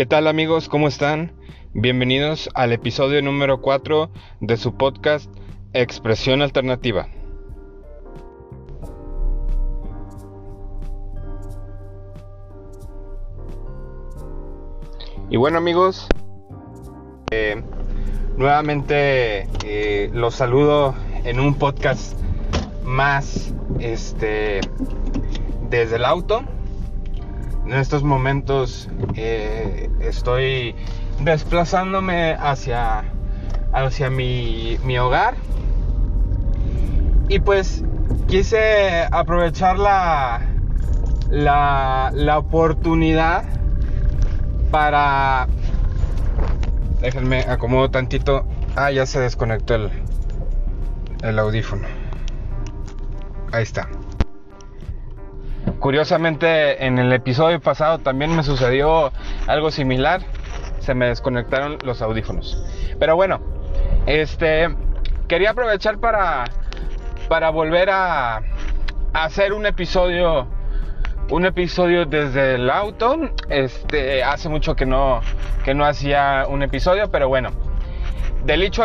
¿Qué tal amigos? ¿Cómo están? Bienvenidos al episodio número 4 de su podcast Expresión Alternativa. Y bueno amigos, eh, nuevamente eh, los saludo en un podcast más este, desde el auto. En estos momentos eh, estoy desplazándome hacia, hacia mi, mi hogar. Y pues quise aprovechar la, la, la oportunidad para... Déjenme acomodo tantito. Ah, ya se desconectó el, el audífono. Ahí está. Curiosamente, en el episodio pasado también me sucedió algo similar. Se me desconectaron los audífonos. Pero bueno, este quería aprovechar para para volver a, hacer un episodio un episodio desde el auto. Este hace mucho que no que no hacía un episodio, pero bueno. Del dicho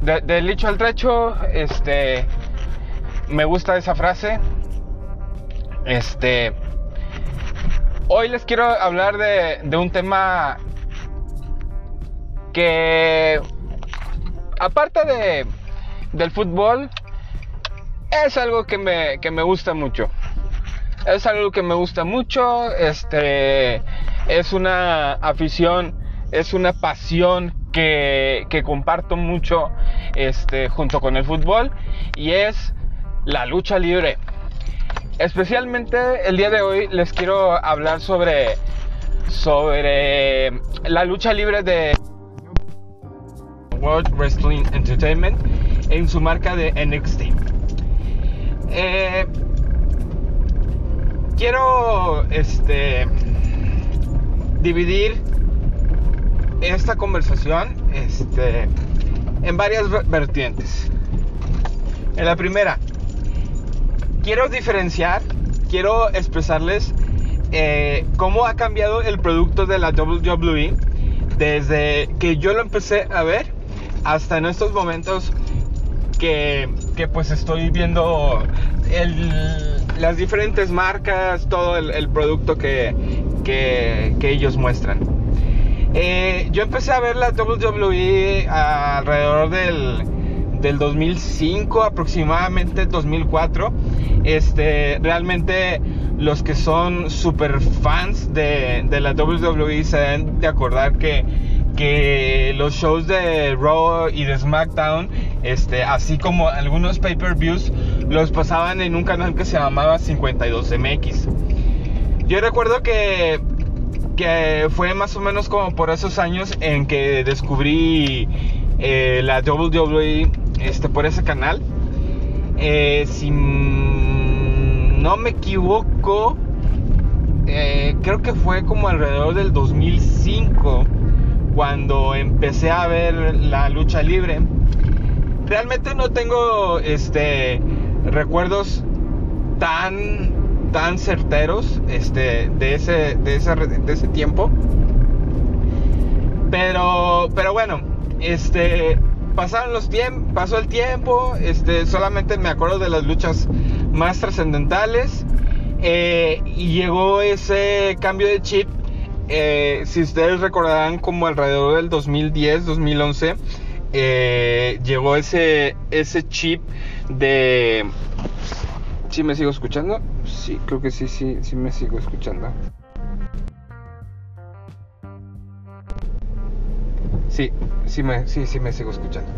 de, del al trecho, este me gusta esa frase. Este. Hoy les quiero hablar de, un tema que, aparte de, del fútbol, es algo que me, que me gusta mucho. Es algo que me gusta mucho. Este. Es una afición, es una pasión que, que comparto mucho este, junto con el fútbol. Y es la lucha libre. Especialmente el día de hoy les quiero hablar sobre sobre la lucha libre de World Wrestling Entertainment en su marca de NXT. Eh, quiero este dividir esta conversación este, en varias vertientes. En la primera, quiero diferenciar, quiero expresarles eh, cómo ha cambiado el producto de la WWE desde que yo lo empecé a ver hasta en estos momentos que, que pues estoy viendo las diferentes marcas, todo el, producto que, que, que, ellos muestran. Eh, yo empecé a ver la WWE alrededor del del 2005 aproximadamente 2004 este realmente los que son super fans de, de la WWE se deben de acordar que que los shows de Raw y de SmackDown, este, así como algunos pay-per-views, los pasaban en un canal que se llamaba 52MX. Yo recuerdo que, que fue más o menos como por esos años en que descubrí eh, la WWE este, por ese canal. Eh, si no me equivoco, eh, creo que fue como alrededor del 2005 cuando empecé a ver la lucha libre. Realmente no tengo este recuerdos tan tan certeros este de ese de ese, de ese tiempo. Pero pero bueno, este pasaron los tiempos, pasó el tiempo, este, solamente me acuerdo de las luchas más trascendentales eh, y llegó ese cambio de chip. Eh, si ustedes recordarán, como alrededor del 2010, 2011, eh, llegó ese, ese chip de. ¿Sí me sigo escuchando? Sí, creo que sí, sí, sí me sigo escuchando. Sí, sí me, sí, sí me sigo escuchando.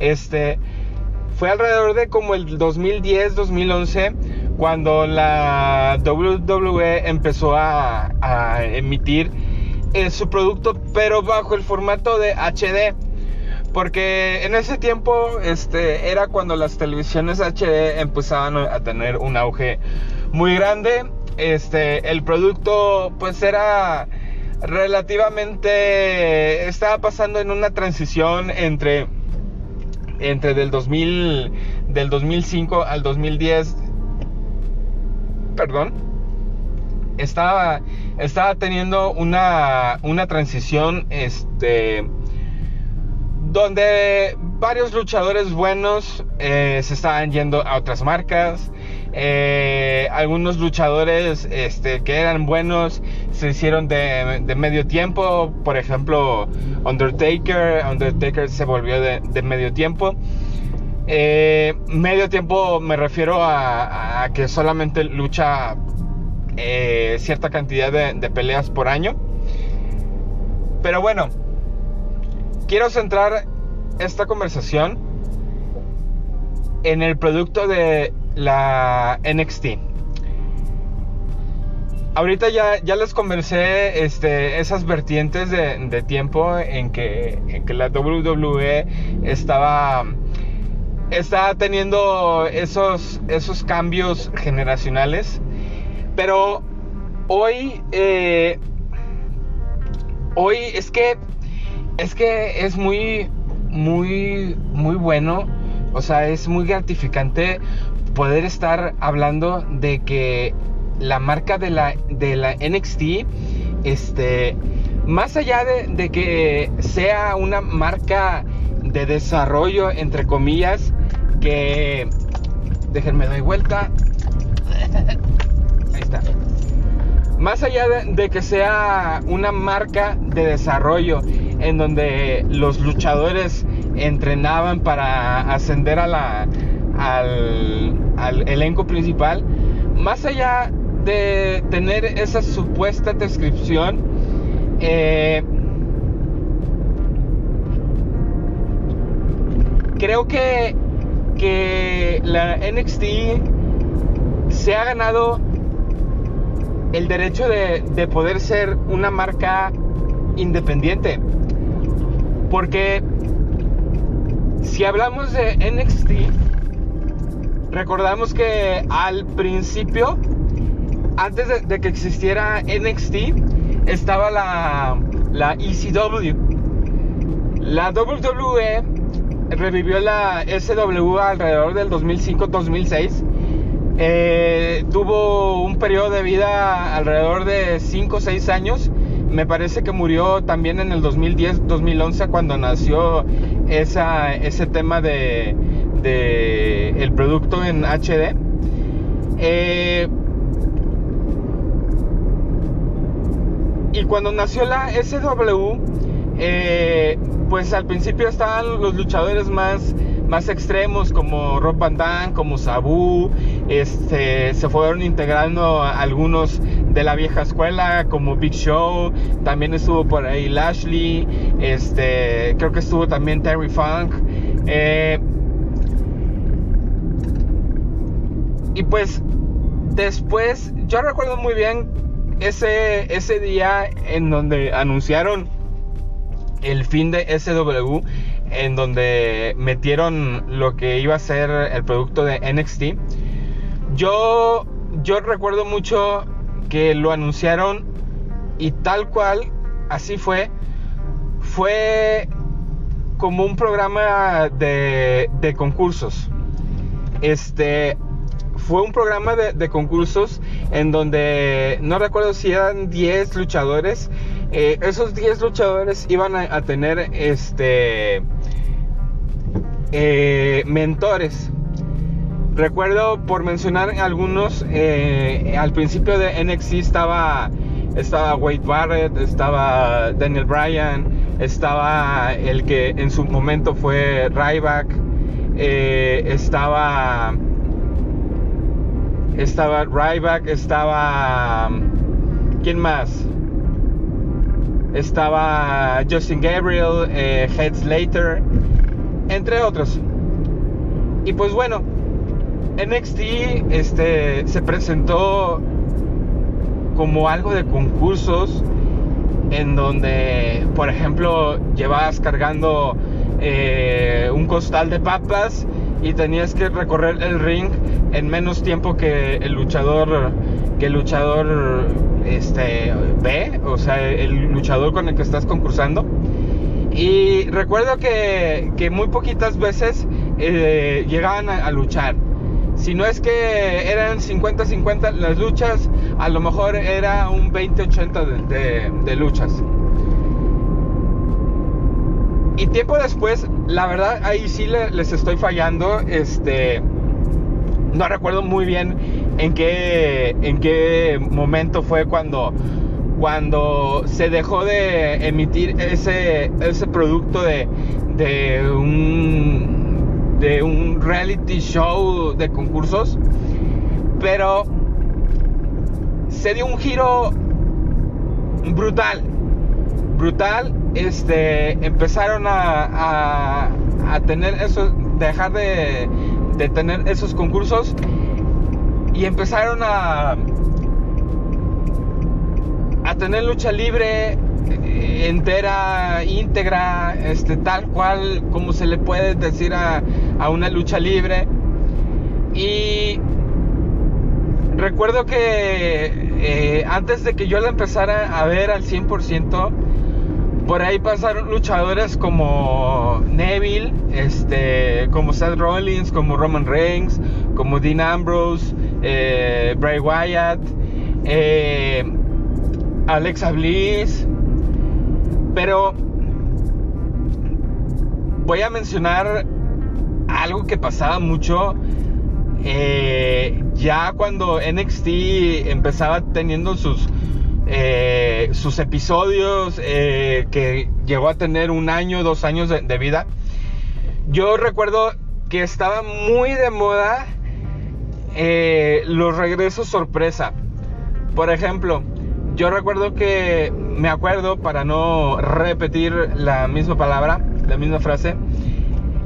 Este, fue alrededor de como el 2010, 2011, cuando la WWE empezó a, emitir eh, su producto, pero bajo el formato de HD. Porque en ese tiempo este, era cuando las televisiones HD empezaban a tener un auge muy grande. Este, el producto pues era relativamente estaba pasando en una transición entre entre del 2000 del 2005 al 2010 perdón. Estaba estaba teniendo una, una transición, este, donde varios luchadores buenos eh, se estaban yendo a otras marcas. Eh, algunos luchadores este, que eran buenos se hicieron de, medio tiempo. Por ejemplo, Undertaker. Undertaker se volvió de, medio tiempo. Eh, medio tiempo me refiero a, que solamente lucha cierta cantidad de peleas por año. Pero bueno, quiero centrar esta conversación en el producto de la NXT. Ahorita ya, ya les conversé este, esas vertientes de, tiempo en que, la WWE estaba, estaba teniendo esos, esos cambios generacionales. Pero hoy, eh, hoy es que, es que es muy, muy, muy bueno. O sea, es muy gratificante poder estar hablando de que la marca de la, de la NXT, este, más allá de, que sea una marca de desarrollo, entre comillas, que, déjenme doy vuelta, ahí está, más allá de, que sea una marca de desarrollo en donde los luchadores entrenaban para ascender al, elenco principal, más allá de tener esa supuesta descripción, eh, creo que, que la NXT se ha ganado el derecho de, de poder ser una marca independiente. Porque si hablamos de NXT, recordamos que al principio, antes de, que existiera NXT, estaba la, la ECW. La WWE revivió la SW alrededor del 2005-2006. Eh, tuvo un periodo de vida alrededor de 5 o 6 años me parece que murió también en el 2010-2011 cuando nació ese tema de, el producto en HD. Eh, y cuando nació la SW, eh, pues al principio estaban los luchadores más, extremos como Rob Van como Sabu, este, se fueron integrando algunos de la vieja escuela como Big Show, también estuvo por ahí Lashley, este, creo que estuvo también Terry Funk. Eh, y pues después, yo recuerdo muy bien ese, ese día en donde anunciaron el fin de SW, en donde metieron lo que iba a ser el producto de NXT. Yo, yo recuerdo mucho que lo anunciaron y tal cual, así fue, fue como un programa de, concursos. Este fue un programa de, concursos en donde no recuerdo si eran 10 luchadores. Eh, esos 10 luchadores iban a, tener este eh, mentores Recuerdo, por mencionar algunos, eh, al principio de NXT estaba, estaba Wade Barrett, estaba Daniel Bryan, estaba el que en su momento fue Ryback, eh, estaba, estaba Ryback, estaba, ¿quién más? Estaba Justin Gabriel, eh, Head Slater, entre otros. Y pues bueno, NXT este, se presentó como algo de concursos en donde, por ejemplo, llevabas cargando eh, un costal de papas y tenías que recorrer el ring en menos tiempo que el luchador que el luchador este ve, o sea, el luchador con el que estás concursando. Y recuerdo que, que muy poquitas veces eh, llegaban a luchar si no es que eran 50-50 las luchas, a lo mejor era un 20-80 de, luchas. Y tiempo después, la verdad, ahí sí les estoy fallando. Este, no recuerdo muy bien en qué, en qué momento fue cuando, cuando se dejó de emitir ese, ese producto de, de un, de un reality show de concursos. Pero se dio un giro brutal. Brutal. Este, empezaron a, a, tener eso, dejar de, de tener esos concursos y empezaron a a tener lucha libre eh, entera, íntegra, este, tal cual como se le puede decir a, a una lucha libre. Y recuerdo que eh, antes de que yo la empezara a ver al 100%, por ahí pasaron luchadores como Neville, este, como Seth Rollins, como Roman Reigns, como Dean Ambrose, eh, Bray Wyatt, eh, Alexa Bliss. Pero voy a mencionar algo que pasaba mucho eh, ya cuando NXT empezaba teniendo sus, eh, sus episodios, eh, que llegó a tener un año, dos años de, vida, yo recuerdo que estaba muy de moda los regresos sorpresa. Por ejemplo, yo recuerdo que, me acuerdo, para no repetir la misma palabra, la misma frase,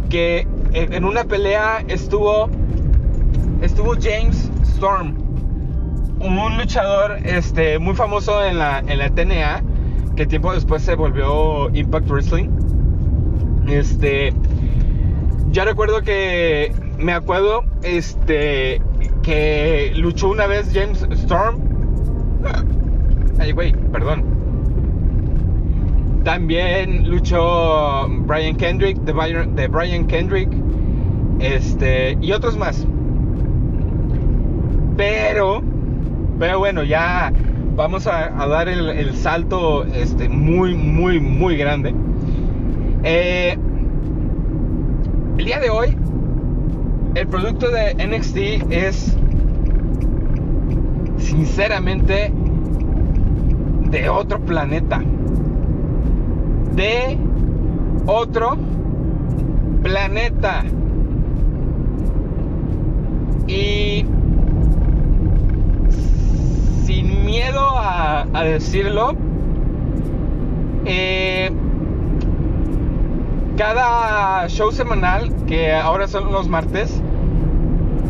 que en una pelea estuvo estuvo James Storm, un luchador este, muy famoso en la, en la TNA, que tiempo después se volvió Impact Wrestling. Este, ya recuerdo que, me acuerdo, este, que luchó una vez James Storm. Ay, güey, perdón. También luchó Brian Kendrick, de Brian, de Brian Kendrick, este, y otros más. Pero, pero bueno, ya vamos a, dar el, salto este, muy, muy, muy grande. Eh, el día de hoy, el producto de NXT es sinceramente de otro planeta. De otro planeta. Y miedo a, decirlo, eh, cada show semanal, que ahora son los martes,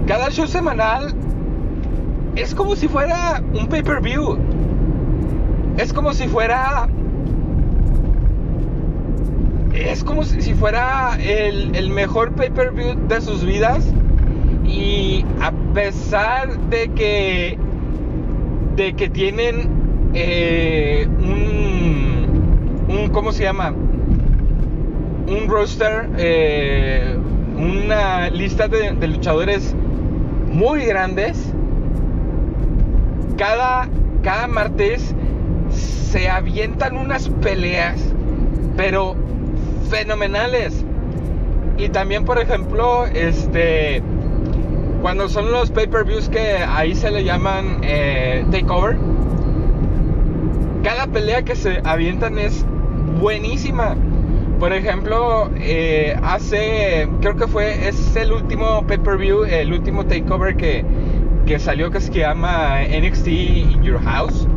cada show semanal es como si fuera un pay-per-view. Es como si fuera... Es como si fuera el, el mejor pay-per-view de sus vidas. Y a pesar de que de que tienen eh, un, un, ¿cómo se llama? Un roster, eh, una lista de, luchadores muy grandes. Cada, cada martes se avientan unas peleas, pero fenomenales. Y también, por ejemplo, este cuando son los pay-per-views que ahí se le llaman eh, takeover, cada pelea que se avientan es buenísima. Por ejemplo, eh, hace, creo que fue, es el último pay-per-view, el último takeover que, que salió que se llama NXT in Your House.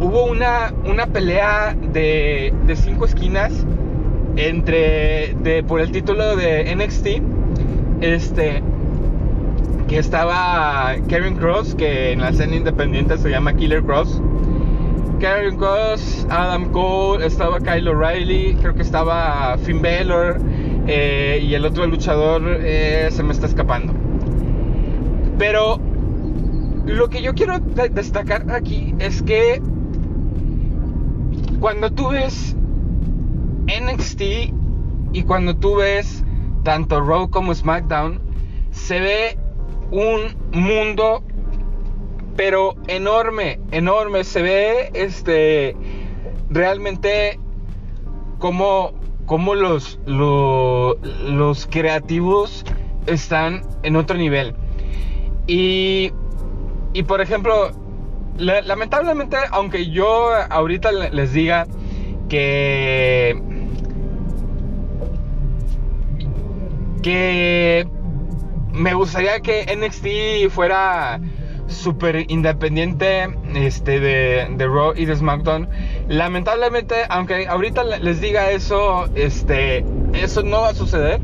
Hubo una, una pelea de, de cinco esquinas entre, por el título de NXT este, que estaba Kevin Cross, que en la escena independiente se llama Killer Cross. Kevin Cross, Adam Cole, estaba Kyle O'Reilly, creo que estaba Finn Balor eh, y el otro luchador eh, se me está escapando. Pero lo que yo quiero destacar aquí es que cuando tú ves NXT y cuando tú ves tanto Raw como SmackDown, se ve un mundo pero enorme, enorme. Se ve este realmente como, como los, los creativos están en otro nivel. Y, y por ejemplo, lamentablemente, aunque yo ahorita les diga que que me gustaría que NXT fuera súper independiente este, de, de, Raw y de SmackDown. Lamentablemente, aunque ahorita les diga eso, este, eso no va a suceder.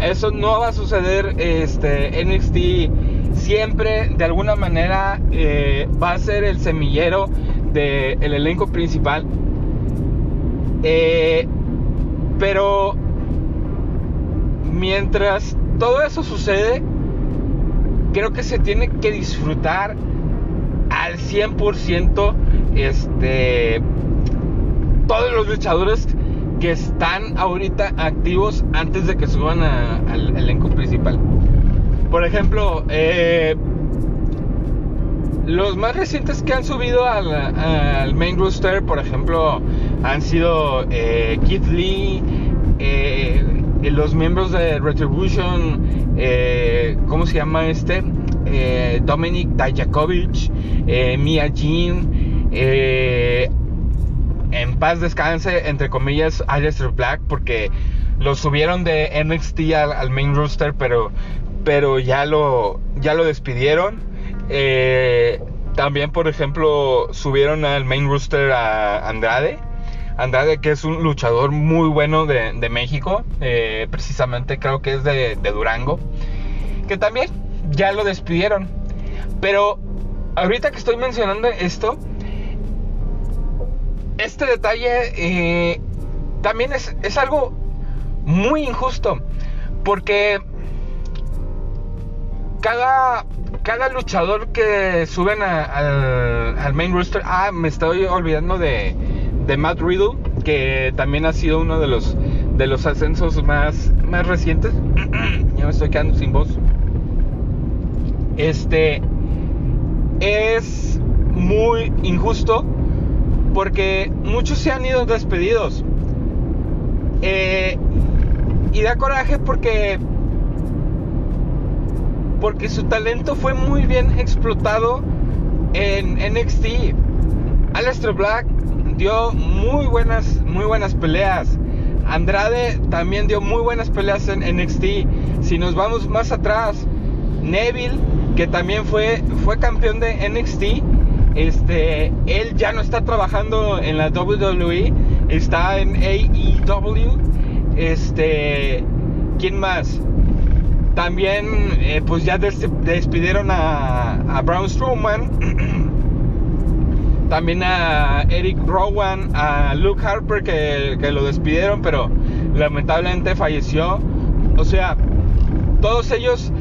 Eso no va a suceder. Este, NXT siempre, de alguna manera, eh, va a ser el semillero del elenco principal. Eh, pero mientras todo eso sucede, creo que se tiene que disfrutar al 100% este, todos los luchadores que están ahorita activos antes de que suban al elenco principal. Por ejemplo, eh, los más recientes que han subido al, main roster, por ejemplo, han sido eh, Keith Lee, eh, los miembros de Retribution, eh, ¿cómo se llama este? Eh, Dominic Dajakovic, eh, Mia Jean, en paz descanse, entre comillas, Aleister Black, porque lo subieron de NXT al, main roster, pero, pero ya, lo, ya lo despidieron. también, por ejemplo, subieron al main roster a Andrade. Andrade, que es un luchador muy bueno de, México, eh, precisamente creo que es de, Durango, que también ya lo despidieron. Pero ahorita que estoy mencionando esto, este detalle eh, también es, es, algo muy injusto, porque cada, cada luchador que suben al, al main roster, ah, me estoy olvidando de de Matt Riddle, que también ha sido uno de los, de los ascensos más, más recientes. ya me estoy quedando sin voz. Este es muy injusto porque muchos se han ido despedidos. Eh, y da coraje porque porque su talento fue muy bien explotado en NXT. Aleister Black dio muy buenas, muy buenas peleas. Andrade también dio muy buenas peleas en NXT. Si nos vamos más atrás, Neville, que también fue, fue campeón de NXT, este, él ya no está trabajando en la WWE, está en AEW. Este, ¿quién más? También, eh, pues ya despidieron a, a Braun Strowman. También a Eric Rowan, a Luke Harper que, lo despidieron, pero lamentablemente falleció. O sea, todos ellos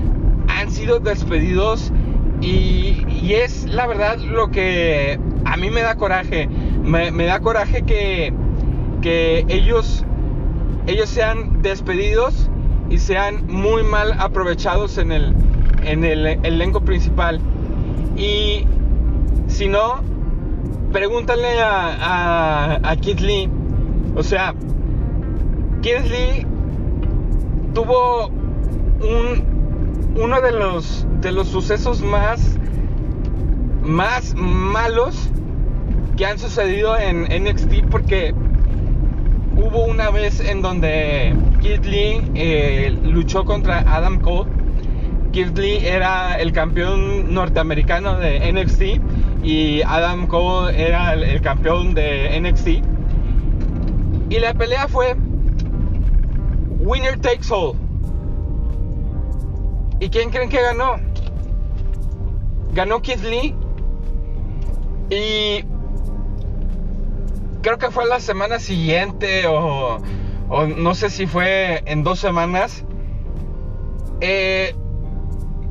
han sido despedidos y, es la verdad lo que a mí me da coraje. Me, da coraje que, que ellos, ellos sean despedidos y sean muy mal aprovechados en el, en el elenco principal. Y si no, pregúntale a, a, Lee. O sea, Keith Lee tuvo un, uno de los, de los sucesos más, más malos que han sucedido en NXT porque hubo una vez en donde Keith Lee eh, luchó contra Adam Cole. Keith Lee era el campeón norteamericano de NXT y Adam Cole era el, campeón de NXT. Y la pelea fue Winner Takes All. ¿Y quién creen que ganó? Ganó Keith Lee. Y creo que fue la semana siguiente o, no sé si fue en dos semanas. Eh,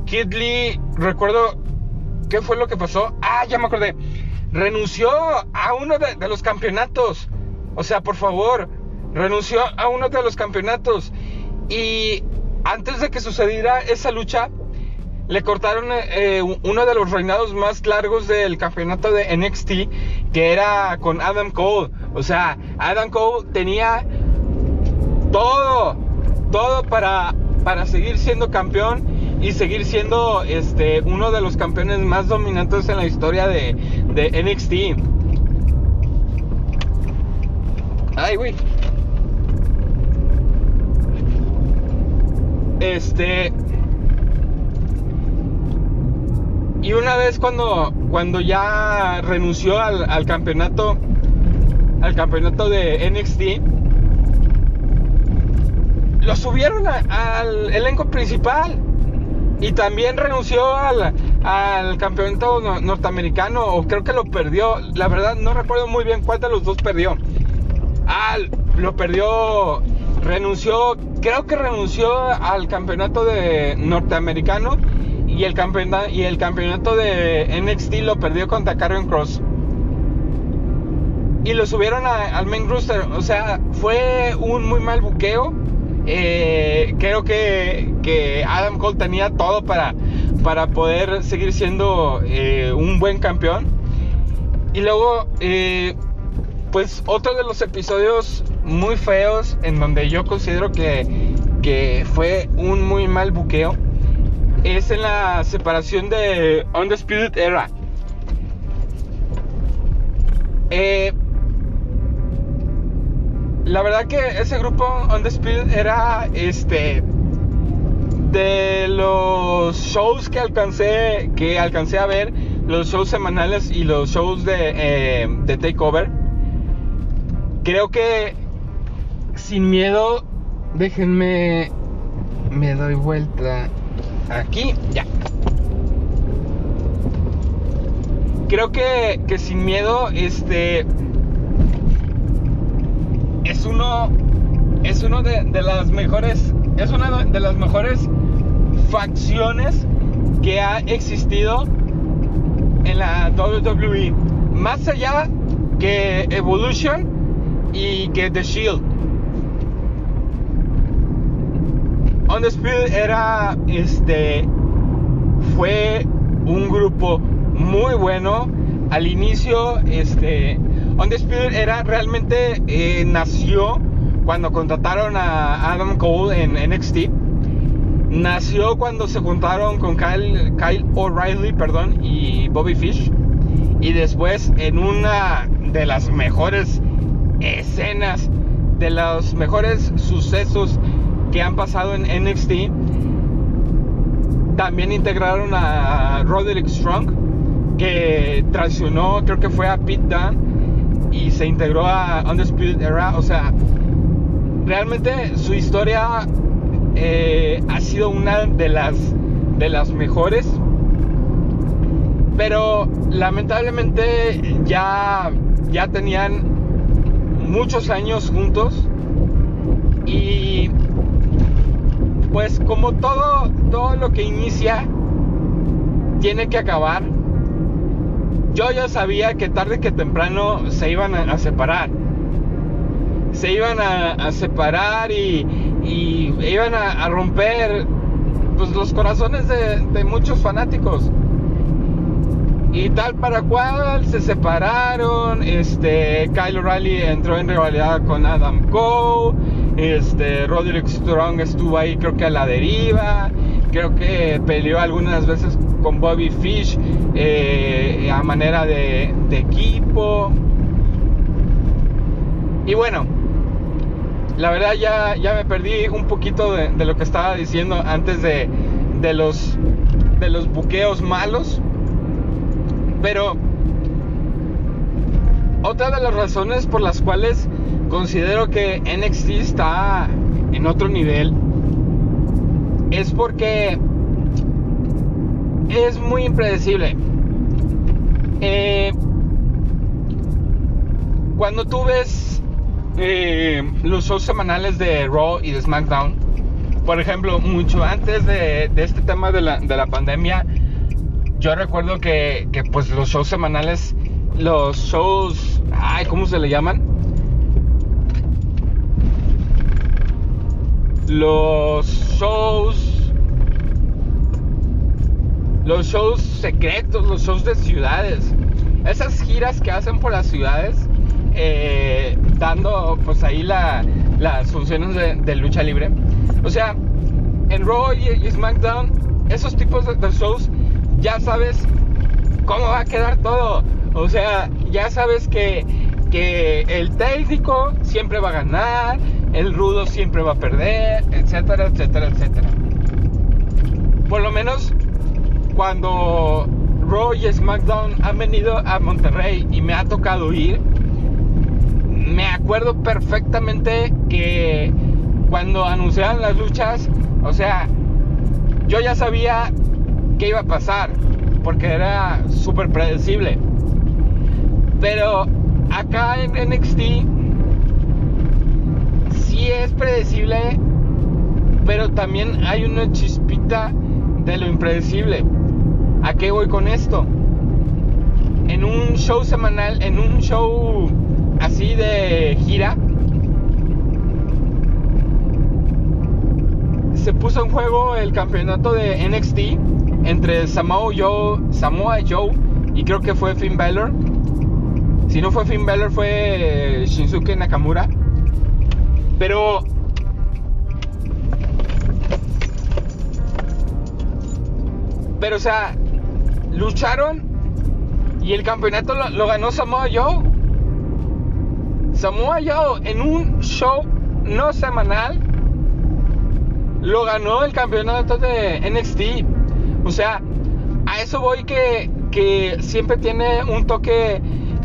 Kid Lee, recuerdo ¿Qué fue lo que pasó? Ah, ya me acordé. Renunció a uno de, los campeonatos. O sea, por favor, renunció a uno de los campeonatos. Y antes de que sucediera esa lucha, le cortaron eh, uno de los reinados más largos del campeonato de NXT, que era con Adam Cole. O sea, Adam Cole tenía todo, todo para, para seguir siendo campeón y seguir siendo este, uno de los campeones más dominantes en la historia de, de NXT. Ay, güey. Este. Y una vez cuando, cuando ya renunció al, campeonato, al campeonato de NXT, lo subieron al elenco principal. Y también renunció al, campeonato norteamericano, o creo que lo perdió. La verdad no recuerdo muy bien cuál de los dos perdió. Ah, lo perdió, renunció, creo que renunció al campeonato de norteamericano y el campeonato, de NXT lo perdió contra Karen Cross. Y lo subieron al main roster. O sea, fue un muy mal buqueo. Eh, creo que, que, Adam Cole tenía todo para, para poder seguir siendo eh, un buen campeón. Y luego, eh, pues otro de los episodios muy feos en donde yo considero que, que fue un muy mal buqueo es en la separación de Undisputed Era. Eh, la verdad que ese grupo Undisputed era este de los shows que alcancé que alcancé a ver, los shows semanales y los shows de, eh, de Takeover. Creo que sin miedo, déjenme me doy vuelta aquí, ya. Creo que, que sin miedo, este es uno es uno de, las mejores es una de las mejores facciones que ha existido en la WWE más allá que Evolution y que The Shield Undisputed era, este, fue un grupo muy bueno. Al inicio, este, Undisputed era realmente eh, nació cuando contrataron a Adam Cole en NXT. Nació cuando se juntaron con Kyle, Kyle O'Reilly, y Bobby Fish. Y después en una de las mejores escenas, de los mejores sucesos que han pasado en NXT. También integraron a Roderick Strong, que traicionó, creo que fue a Pete Dunne y se integró a Undisputed Era. O sea, realmente su historia eh, ha sido una de las, de las mejores. Pero lamentablemente ya, ya tenían muchos años juntos. Y pues como todo, todo lo que inicia tiene que acabar, yo ya sabía que tarde que temprano se iban a, separar. Se iban a, separar y, iban a, romper pues, los corazones de, muchos fanáticos. Y tal para cual se separaron. Este, Kyle O'Reilly entró en rivalidad con Adam Cole este, Roderick Strong estuvo ahí creo que a la deriva. Creo que peleó algunas veces con Bobby Fish eh, a manera de, equipo. Y bueno, la verdad ya, ya me perdí un poquito de, lo que estaba diciendo antes de, de, los, de los buqueos malos. Pero otra de las razones por las cuales considero que NXT está en otro nivel es porque es muy impredecible. Eh, cuando tú ves eh, los shows semanales de Raw y de SmackDown, por ejemplo, mucho antes de, este tema de la, pandemia, yo recuerdo que, que, pues los shows semanales, los shows, ay, ¿cómo se le llaman? los shows los shows secretos, los shows de ciudades, esas giras que hacen por las ciudades, eh, dando pues ahí las funciones de, lucha libre. O sea, en Raw y, SmackDown, esos tipos de, shows, ya sabes cómo va a quedar todo. O sea, ya sabes que, que el técnico siempre va a ganar, el rudo siempre va a perder, etcétera, etcétera, etcétera. Por lo menos cuando Raw y SmackDown han venido a Monterrey y me ha tocado ir, me acuerdo perfectamente que cuando anunciaron las luchas, o sea, yo ya sabía qué iba a pasar, porque era súper predecible. Pero acá en NXT sí es predecible, pero también hay una chispita de lo impredecible. ¿A qué voy con esto? En un show semanal, en un show así de gira, se puso en juego el campeonato de NXT entre Samoa Joe, Samoa Joe y creo que fue Finn Balor. Si no fue Finn Balor fue Shinsuke Nakamura. Pero pero o sea, lucharon y el campeonato lo, ganó Samoa Joe. Samoa Joe en un show no semanal lo ganó el campeonato de NXT. O sea, a eso voy que, que siempre tiene un toque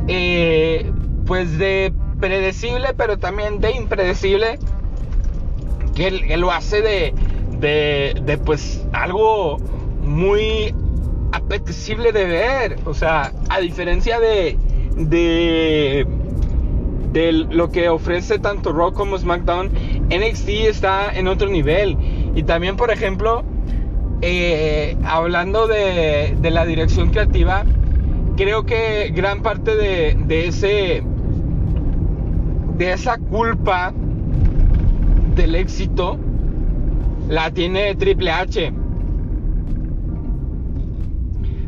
eh, pues de predecible, pero también de impredecible. Que, lo hace de, de, de pues algo muy apetecible de ver. O sea, a diferencia de, de, lo que ofrece tanto Raw como SmackDown, NXT está en otro nivel. Y también, por ejemplo, eh, hablando de, de, la dirección creativa, creo que gran parte de, de ese de esa culpa del éxito la tiene Triple H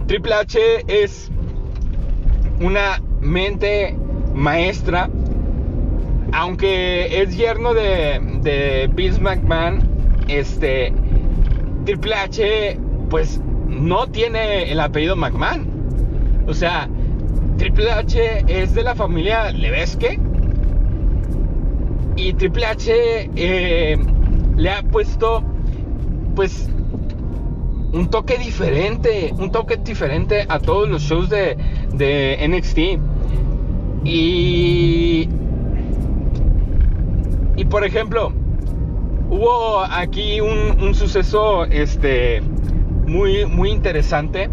Triple H es una mente maestra, aunque es yerno de, de Vince McMahon, este, Triple H pues no tiene el apellido McMahon. O sea, Triple H es de la familia Levesque. Y Triple H eh, le ha puesto pues un toque diferente, un toque diferente a todos los shows de, de NXT. Y, y por ejemplo, hubo aquí un, suceso este, muy, muy interesante.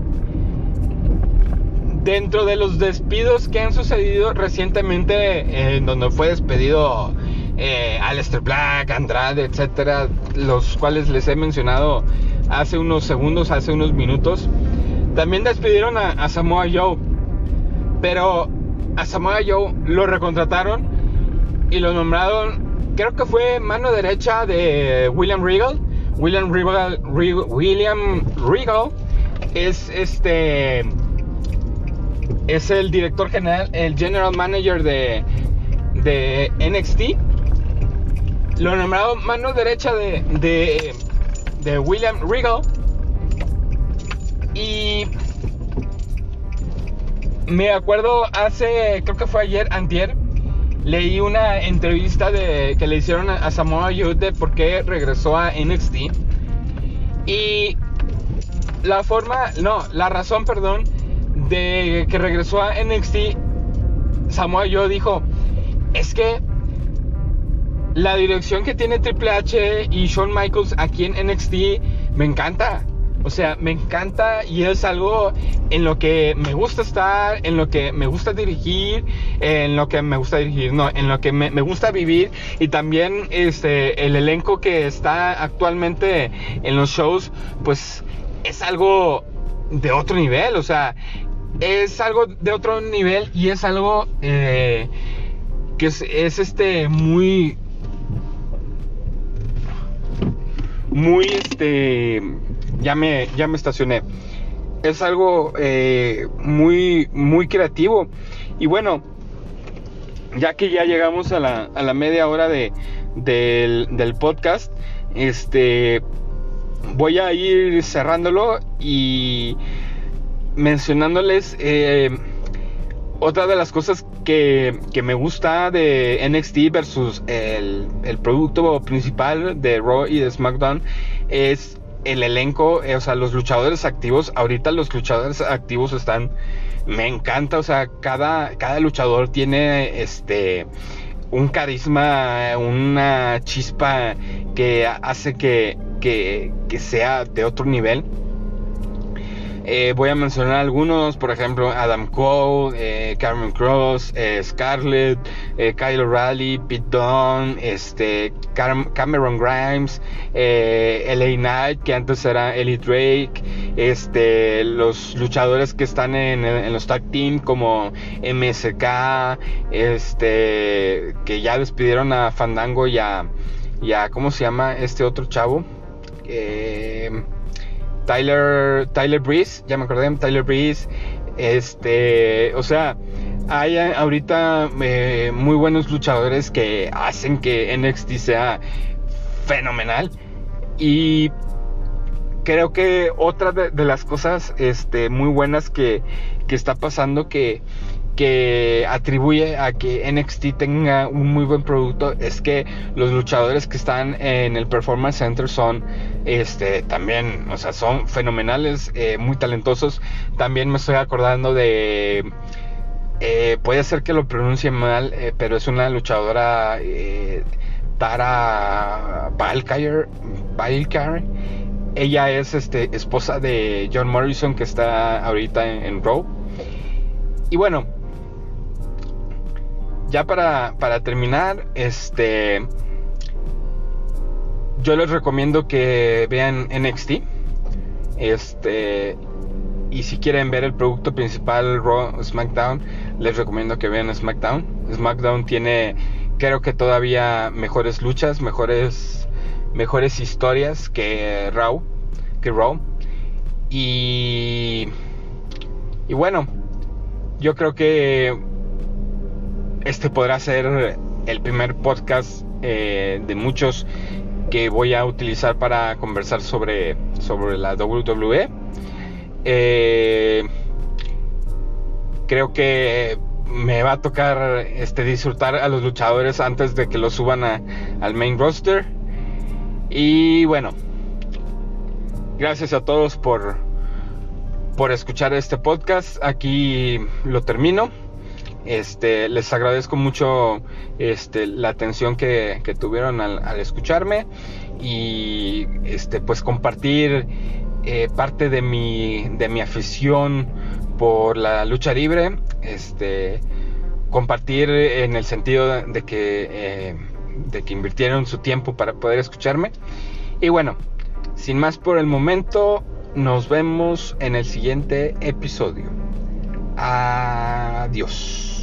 Dentro de los despidos que han sucedido recientemente, en donde fue despedido eh, Aleister Black, Andrade, etcétera, los cuales les he mencionado hace unos segundos, hace unos minutos. También despidieron a, Samoa Joe. Pero a Samoa Joe lo recontrataron y lo nombraron, creo que fue mano derecha de William Regal. William Regal, William Regal es este es el director general, el general manager de, de NXT. Lo nombraron mano derecha de, de de William Regal. Y me acuerdo hace, creo que fue ayer, antier, leí una entrevista de, que le hicieron a, Samoa Joe de por qué regresó a NXT. Y la forma, no, la razón, perdón, de que regresó a NXT, Samoa Joe dijo, es que la dirección que tiene Triple H y Shawn Michaels aquí en NXT me encanta. O sea, me encanta y es algo en lo que me gusta estar, en lo que me gusta dirigir, en lo que me gusta dirigir, no, en lo que me, gusta vivir y también este, el elenco que está actualmente en los shows, pues es algo de otro nivel, o sea, es algo de otro nivel y es algo eh, que es, es este muy muy este ya me ya me estacioné es algo eh, muy, muy creativo. Y bueno, ya que ya llegamos a la, a la media hora de, del, podcast, este, voy a ir cerrándolo y mencionándoles eh, otra de las cosas que, que, me gusta de NXT versus el, el, producto principal de Raw y de SmackDown es el elenco, eh, o sea, los luchadores activos. Ahorita los luchadores activos están. Me encanta, o sea, cada, cada luchador tiene este un carisma, una chispa que hace que, que, que sea de otro nivel. Eh, voy a mencionar algunos, por ejemplo, Adam Cole, eh, Cameron Cross, eh, Scarlett, Kyle O'Reilly, Pete Dunne, este, Cameron Grimes, LA Knight, que antes era Ellie Drake, este, los luchadores que están en, los tag team como MSK, este, que ya despidieron a Fandango y a, y a ¿cómo se llama este otro chavo? Tyler, Tyler Breeze, ya me acordé, Tyler Breeze, este, o sea, hay ahorita eh, muy buenos luchadores que hacen que NXT sea fenomenal. Y creo que otra de, las cosas este, muy buenas que, que está pasando que que atribuye a que NXT tenga un muy buen producto es que los luchadores que están en el Performance Center son este también, o sea, son fenomenales, eh, muy talentosos. También me estoy acordando de eh, puede ser que lo pronuncie mal, eh, pero es una luchadora Tara Valkyrie, Ella es este, esposa de John Morrison que está ahorita en, en Raw. Y bueno, ya para, terminar, este. Yo les recomiendo que vean NXT. Este. Y si quieren ver el producto principal Raw SmackDown, les recomiendo que vean SmackDown. SmackDown tiene, creo que todavía mejores luchas, mejores, mejores historias que Raw, que Raw. Y, y bueno, yo creo que este podrá ser el primer podcast eh, de muchos que voy a utilizar para conversar sobre, sobre la WWE. Eh, creo que me va a tocar este, disfrutar a los luchadores antes de que los suban al main roster. Y bueno, gracias a todos por, por escuchar este podcast. Aquí lo termino. Este, les agradezco mucho este, la atención que, tuvieron al, escucharme y este, pues compartir eh, parte de mi, afición por la lucha libre. Este, compartir en el sentido eh, de que invirtieron su tiempo para poder escucharme. Y bueno, sin más por el momento, nos vemos en el siguiente episodio. Adiós.